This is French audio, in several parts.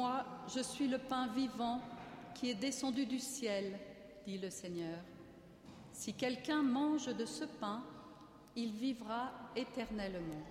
Moi, je suis le pain vivant qui est descendu du ciel, dit le Seigneur. Si quelqu'un mange de ce pain, il vivra éternellement.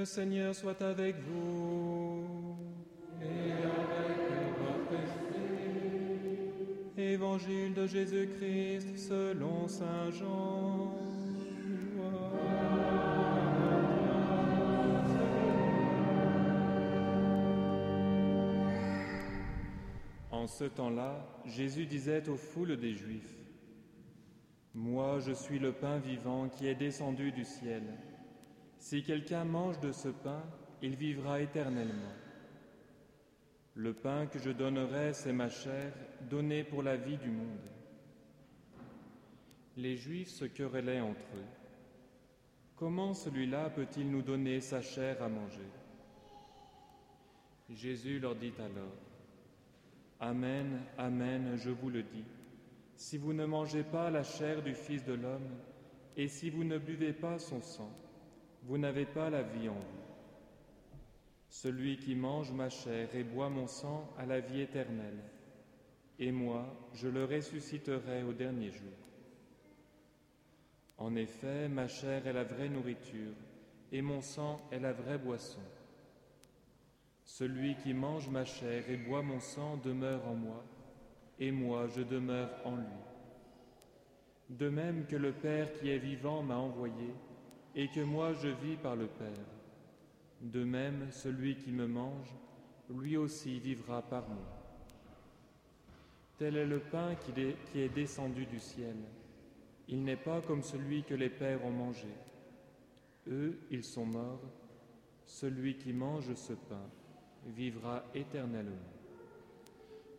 Le Seigneur soit avec vous. Et avec votre esprit. Évangile de Jésus-Christ selon Saint Jean. En ce temps-là, Jésus disait aux foules des Juifs, Moi je suis le pain vivant qui est descendu du ciel. Si quelqu'un mange de ce pain, il vivra éternellement. Le pain que je donnerai, c'est ma chair, donnée pour la vie du monde. Les Juifs se querellaient entre eux. Comment celui-là peut-il nous donner sa chair à manger? Jésus leur dit alors, Amen, Amen, je vous le dis, si vous ne mangez pas la chair du Fils de l'homme, et si vous ne buvez pas son sang, vous n'avez pas la vie en vous. Celui qui mange ma chair et boit mon sang a la vie éternelle, et moi, je le ressusciterai au dernier jour. En effet, ma chair est la vraie nourriture, et mon sang est la vraie boisson. Celui qui mange ma chair et boit mon sang demeure en moi, et moi je demeure en lui. De même que le Père qui est vivant m'a envoyé, et que moi je vis par le Père. De même, celui qui me mange, lui aussi vivra par moi. Tel est le pain qui est, descendu du ciel. Il n'est pas comme celui que les pères ont mangé. Eux, ils sont morts. Celui qui mange ce pain vivra éternellement.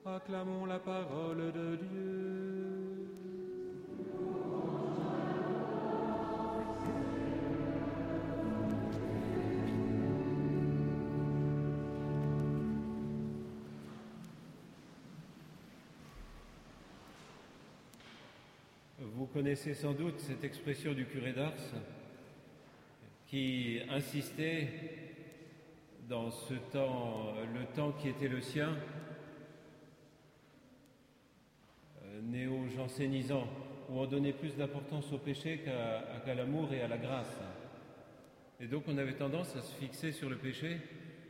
Acclamons la parole de Dieu. Connaissez sans doute cette expression du curé d'Ars qui insistait dans ce temps, le temps qui était le sien, euh, néo-jansénisant, où on donnait plus d'importance au péché qu'à qu'à l'amour et à la grâce. Et donc on avait tendance à se fixer sur le péché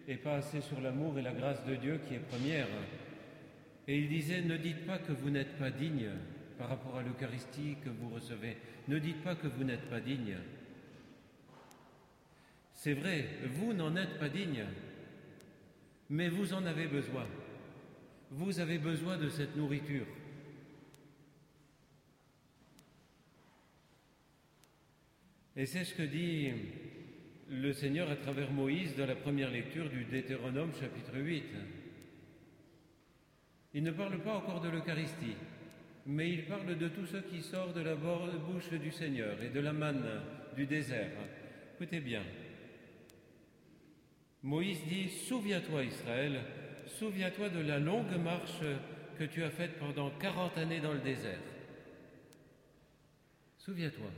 et pas assez sur l'amour et la grâce de Dieu qui est première. Et il disait, ne dites pas que vous n'êtes pas digne par rapport à l'Eucharistie que vous recevez. Ne dites pas que vous n'êtes pas digne. C'est vrai, vous n'en êtes pas digne, mais vous en avez besoin. Vous avez besoin de cette nourriture. Et c'est ce que dit le Seigneur à travers Moïse dans la première lecture du Deutéronome chapitre 8. Il ne parle pas encore de l'Eucharistie, mais il parle de tout ce qui sort de la bouche du Seigneur et de la manne du désert. Écoutez bien. Moïse dit, Souviens-toi Israël, souviens-toi de la longue marche que tu as faite pendant 40 années dans le désert. Souviens-toi.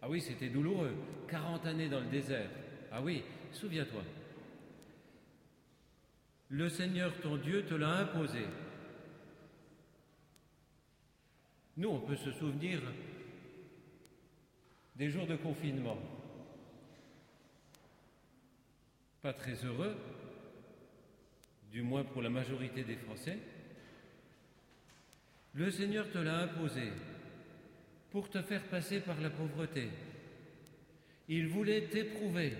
Ah oui, c'était douloureux, 40 années dans le désert. Ah oui, souviens-toi. Le Seigneur ton Dieu te l'a imposé. Nous, on peut se souvenir des jours de confinement. Pas très heureux, du moins pour la majorité des Français. Le Seigneur te l'a imposé pour te faire passer par la pauvreté. Il voulait t'éprouver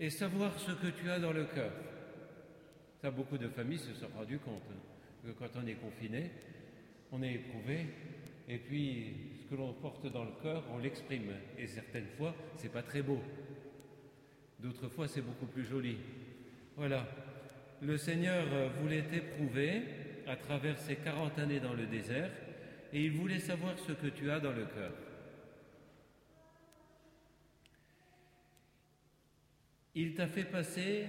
et savoir ce que tu as dans le cœur. Ça, beaucoup de familles se sont rendues compte hein, que quand on est confiné, on est éprouvé, et puis ce que l'on porte dans le cœur, on l'exprime. Et certaines fois, c'est pas très beau. D'autres fois, c'est beaucoup plus joli. Voilà. le Seigneur voulait t'éprouver à travers ces 40 années dans le désert et il voulait savoir ce que tu as dans le cœur. Il t'a fait passer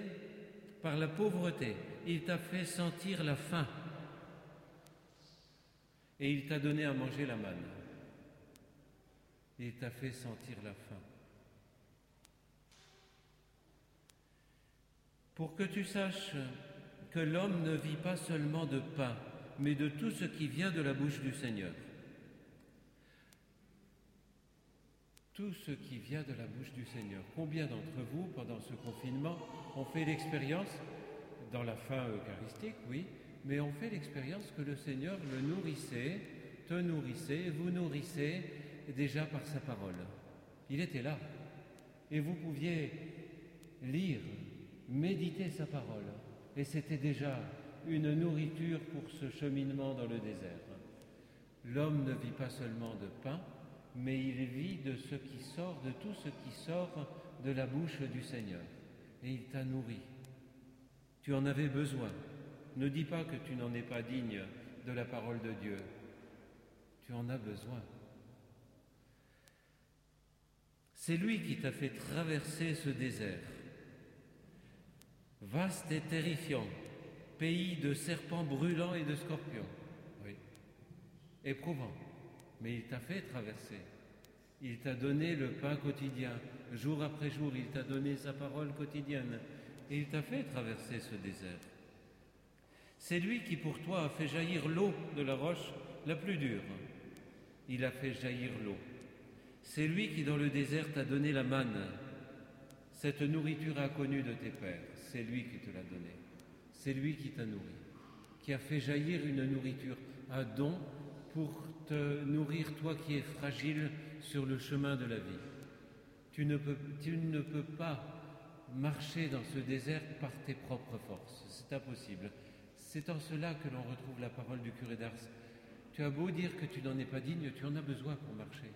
par la pauvreté, il t'a fait sentir la faim et il t'a donné à manger la manne. Il t'a fait sentir la faim. Pour que tu saches que l'homme ne vit pas seulement de pain, mais de tout ce qui vient de la bouche du Seigneur. Tout ce qui vient de la bouche du Seigneur. Combien d'entre vous, pendant ce confinement, ont fait l'expérience, dans la fin eucharistique, oui, mais ont fait l'expérience que le Seigneur le nourrissait, te nourrissait, vous nourrissait déjà par sa parole. Il était là. Et vous pouviez lire, méditer sa parole. Et c'était déjà une nourriture pour ce cheminement dans le désert. L'homme ne vit pas seulement de pain, mais il vit de ce qui sort, de tout ce qui sort de la bouche du Seigneur. Et il t'a nourri. Tu en avais besoin. Ne dis pas que tu n'en es pas digne de la parole de Dieu. Tu en as besoin. C'est lui qui t'a fait traverser ce désert. Vaste et terrifiant, pays de serpents brûlants et de scorpions. Oui. Éprouvant. Mais il t'a fait traverser. Il t'a donné le pain quotidien. Jour après jour, il t'a donné sa parole quotidienne. Et il t'a fait traverser ce désert. C'est lui qui pour toi a fait jaillir l'eau de la roche la plus dure. Il a fait jaillir l'eau. C'est lui qui dans le désert t'a donné la manne, cette nourriture inconnue de tes pères. C'est lui qui te l'a donnée. C'est lui qui t'a nourri, qui a fait jaillir une nourriture, un don pour te nourrir, toi qui es fragile sur le chemin de la vie. Tu ne peux, tu ne peux pas marcher dans ce désert par tes propres forces. C'est impossible. C'est en cela que l'on retrouve la parole du curé d'Ars. Tu as beau dire que tu n'en es pas digne, tu en as besoin pour marcher.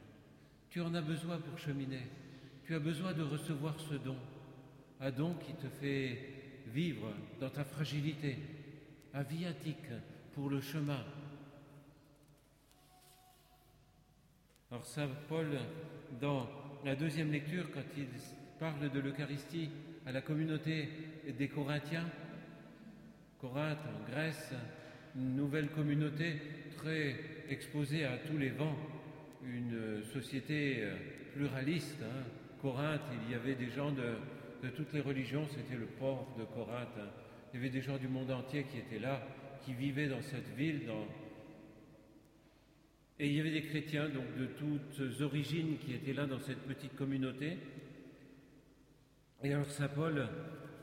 Tu en as besoin pour cheminer. Tu as besoin de recevoir ce don. Un don qui te fait vivre dans ta fragilité. Un viatique pour le chemin. Alors Saint Paul, dans la deuxième lecture, quand il parle de l'Eucharistie à la communauté des Corinthiens, Corinthe en Grèce, une nouvelle communauté très exposée à tous les vents, une société euh, pluraliste. Hein. Corinthe, il y avait des gens de, toutes les religions, c'était le port de Corinthe. Hein. Il y avait des gens du monde entier qui étaient là, qui vivaient dans cette ville. Et il y avait des chrétiens donc de toutes origines qui étaient là dans cette petite communauté. Et alors Saint Paul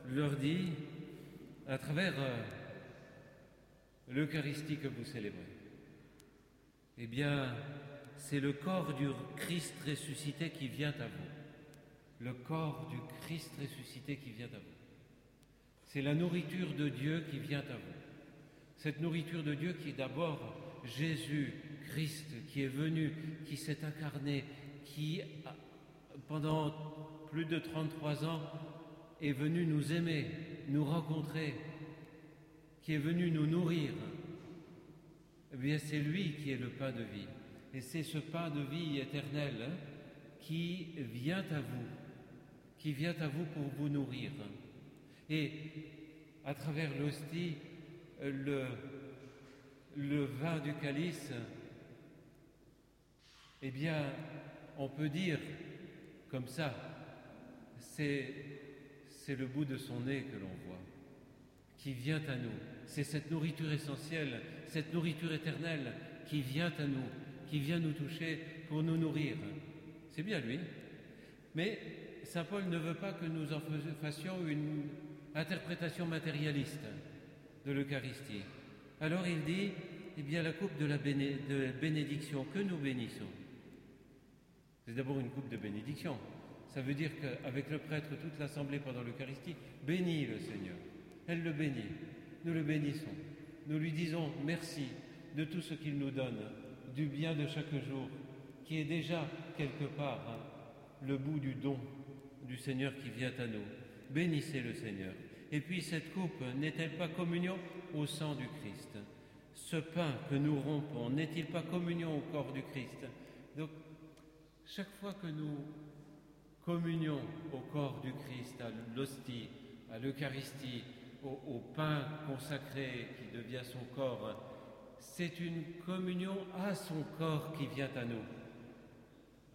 leur dit, à travers euh, l'Eucharistie que vous célébrez, eh bien, c'est le corps du Christ ressuscité qui vient à vous. Le corps du Christ ressuscité qui vient à vous. C'est la nourriture de Dieu qui vient à vous. Cette nourriture de Dieu qui est d'abord Jésus, Christ, qui est venu, qui s'est incarné, qui, pendant plus de 33 ans, est venu nous aimer, nous rencontrer, qui est venu nous nourrir. Eh bien, c'est lui qui est le pain de vie. Et c'est ce pain de vie éternel hein, qui vient à vous, qui vient à vous pour vous nourrir. Et à travers l'hostie, le, le vin du calice, eh bien, on peut dire comme ça, c'est le bout de son nez que l'on voit, qui vient à nous. C'est cette nourriture essentielle, cette nourriture éternelle qui vient à nous, qui vient nous toucher pour nous nourrir. C'est bien lui. Mais Saint Paul ne veut pas que nous en fassions une interprétation matérialiste de l'Eucharistie. Alors il dit, eh bien la coupe de la, bénédiction que nous bénissons. C'est d'abord une coupe de bénédiction. Ça veut dire qu'avec le prêtre, toute l'assemblée pendant l'Eucharistie bénit le Seigneur. Elle le bénit. Nous le bénissons. Nous lui disons merci de tout ce qu'il nous donne, du bien de chaque jour, qui est déjà quelque part hein, le bout du don du Seigneur qui vient à nous. Bénissez le Seigneur. Et puis cette coupe n'est-elle pas communion au sang du Christ? Ce pain que nous rompons n'est-il pas communion au corps du Christ? Donc, chaque fois que nous communions au corps du Christ, à l'hostie, à l'Eucharistie, au, pain consacré qui devient son corps, c'est une communion à son corps qui vient à nous.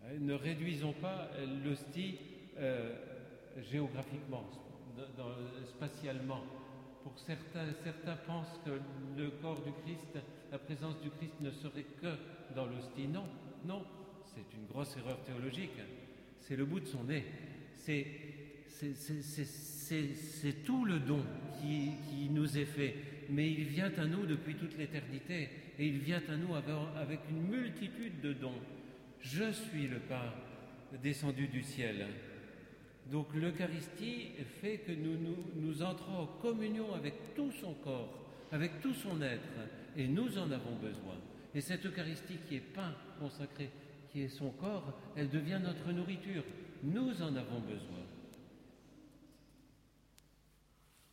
Hein, ne réduisons pas l'hostie euh, géographiquement, spatialement. Pour certains, certains pensent que le corps du Christ, la présence du Christ ne serait que dans l'hostie. Non, non, c'est une grosse erreur théologique. C'est le bout de son nez. C'est c'est tout le don qui, nous est fait, mais il vient à nous depuis toute l'éternité, et il vient à nous avec, une multitude de dons. Je suis le pain descendu du ciel. Donc l'Eucharistie fait que nous, nous, entrons en communion avec tout son corps, avec tout son être, et nous en avons besoin. Et cette Eucharistie qui est pain consacré, qui est son corps, elle devient notre nourriture. Nous en avons besoin.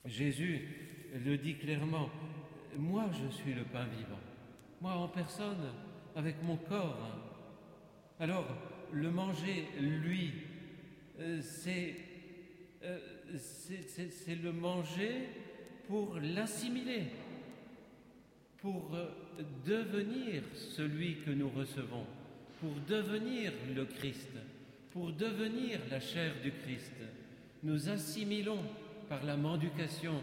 Jésus le dit clairement, moi je suis le pain vivant, moi en personne, avec mon corps. Alors, le manger, lui, euh, euh, c'est le manger pour l'assimiler, pour euh, devenir celui que nous recevons, pour devenir le Christ, pour devenir la chair du Christ. Nous assimilons par la mendication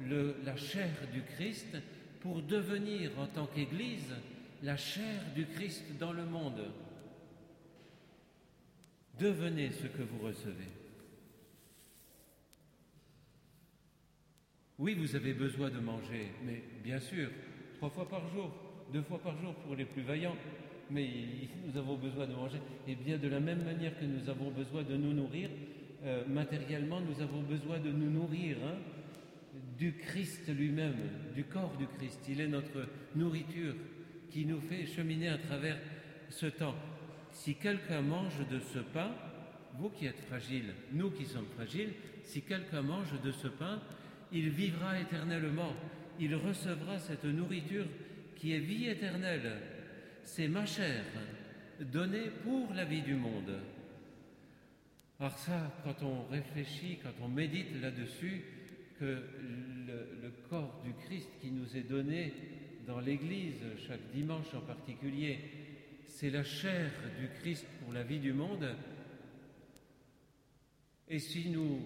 la chair du Christ pour devenir en tant qu'Église la chair du Christ dans le monde. Devenez ce que vous recevez. Oui, vous avez besoin de manger, mais bien sûr, trois fois par jour, deux fois par jour pour les plus vaillants, mais nous avons besoin de manger. Et bien de la même manière que nous avons besoin de nous nourrir, euh, matériellement, nous avons besoin de nous nourrir hein, du Christ lui-même, du corps du Christ. Il est notre nourriture qui nous fait cheminer à travers ce temps. Si quelqu'un mange de ce pain, vous qui êtes fragiles, nous qui sommes fragiles, si quelqu'un mange de ce pain, il vivra éternellement. Il recevra cette nourriture qui est vie éternelle. C'est ma chair, donnée pour la vie du monde. Alors ça, quand on réfléchit, quand on médite là-dessus, que le, corps du Christ qui nous est donné dans l'Église, chaque dimanche en particulier, c'est la chair du Christ pour la vie du monde. Et si nous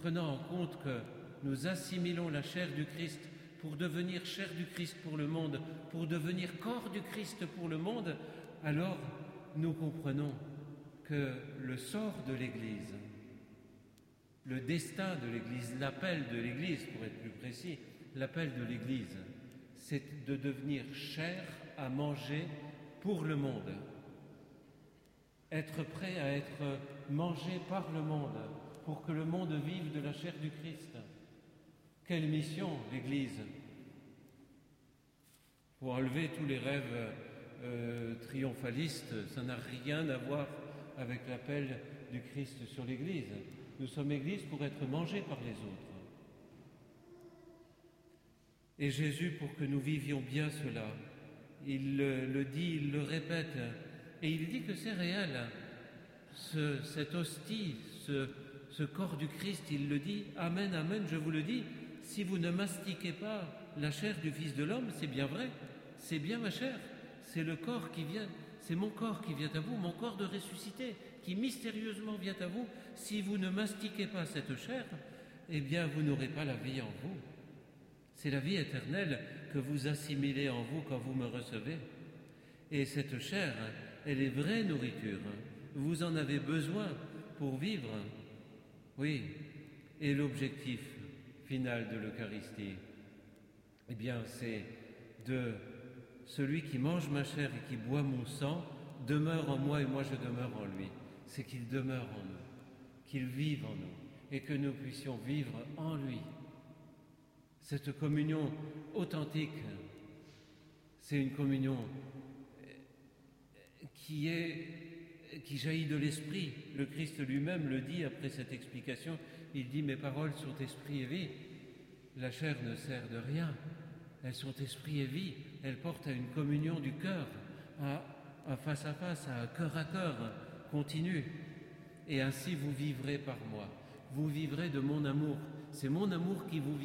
prenons en compte que nous assimilons la chair du Christ pour devenir chair du Christ pour le monde, pour devenir corps du Christ pour le monde, alors nous comprenons que le sort de l'Église, le destin de l'Église, l'appel de l'Église, pour être plus précis, l'appel de l'Église, c'est de devenir chair à manger pour le monde, être prêt à être mangé par le monde, pour que le monde vive de la chair du Christ. Quelle mission l'Église Pour enlever tous les rêves euh, triomphalistes, ça n'a rien à voir avec l'appel du Christ sur l'Église. Nous sommes Église pour être mangés par les autres. Et Jésus, pour que nous vivions bien cela, il le, dit, il le répète, et il dit que c'est réel. Ce, cette hostie, ce, ce corps du Christ, il le dit, Amen, Amen, je vous le dis, si vous ne mastiquez pas la chair du Fils de l'homme, c'est bien vrai, c'est bien ma chair, c'est le corps qui vient c'est mon corps qui vient à vous, mon corps de ressuscité, qui mystérieusement vient à vous. Si vous ne mastiquez pas cette chair, eh bien, vous n'aurez pas la vie en vous. C'est la vie éternelle que vous assimilez en vous quand vous me recevez. Et cette chair, elle est vraie nourriture. Vous en avez besoin pour vivre. Oui. Et l'objectif final de l'Eucharistie, eh bien, c'est de celui qui mange ma chair et qui boit mon sang demeure en moi et moi je demeure en lui. C'est qu'il demeure en nous, qu'il vive en nous et que nous puissions vivre en lui. Cette communion authentique, c'est une communion qui est qui jaillit de l'esprit. Le Christ lui-même le dit après cette explication. Il dit Mes paroles sont esprit et vie. la chair ne sert de rien. Elles sont esprit et vie. Elles portent à une communion du cœur, à, face à face, à cœur à cœur continu. Et ainsi vous vivrez par moi. Vous vivrez de mon amour. C'est mon amour qui vous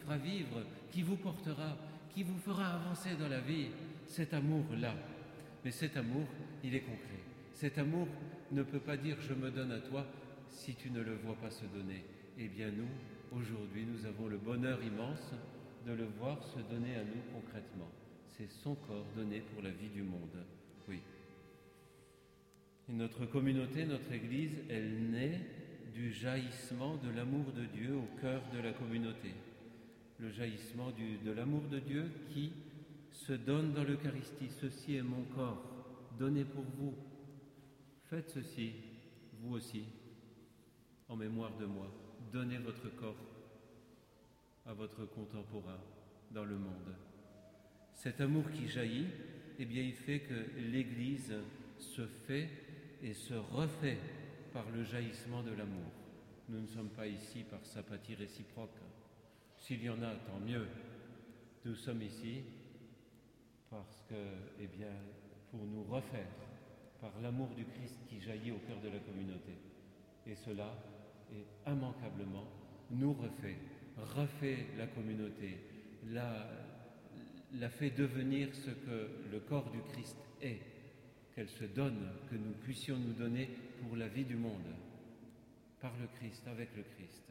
fera vivre, qui vous portera, qui vous fera avancer dans la vie. Cet amour-là. Mais cet amour, il est concret. Cet amour ne peut pas dire je me donne à toi si tu ne le vois pas se donner. Eh bien nous, aujourd'hui, nous avons le bonheur immense de le voir se donner à nous concrètement. C'est son corps donné pour la vie du monde. Oui. Et notre communauté, notre Église, elle naît du jaillissement de l'amour de Dieu au cœur de la communauté. Le jaillissement de l'amour de Dieu qui se donne dans l'Eucharistie. Ceci est mon corps, donné pour vous. Faites ceci, vous aussi, en mémoire de moi. Donnez votre corps à votre contemporain dans le monde. Cet amour qui jaillit, eh bien, il fait que l'Église se fait et se refait par le jaillissement de l'amour. Nous ne sommes pas ici par sympathie réciproque. S'il y en a, tant mieux. Nous sommes ici parce que, eh bien, pour nous refaire par l'amour du Christ qui jaillit au cœur de la communauté. Et cela est immanquablement nous refait, refait la communauté, la, la fait devenir ce que le corps du Christ est, qu'elle se donne, que nous puissions nous donner pour la vie du monde, par le Christ, avec le Christ.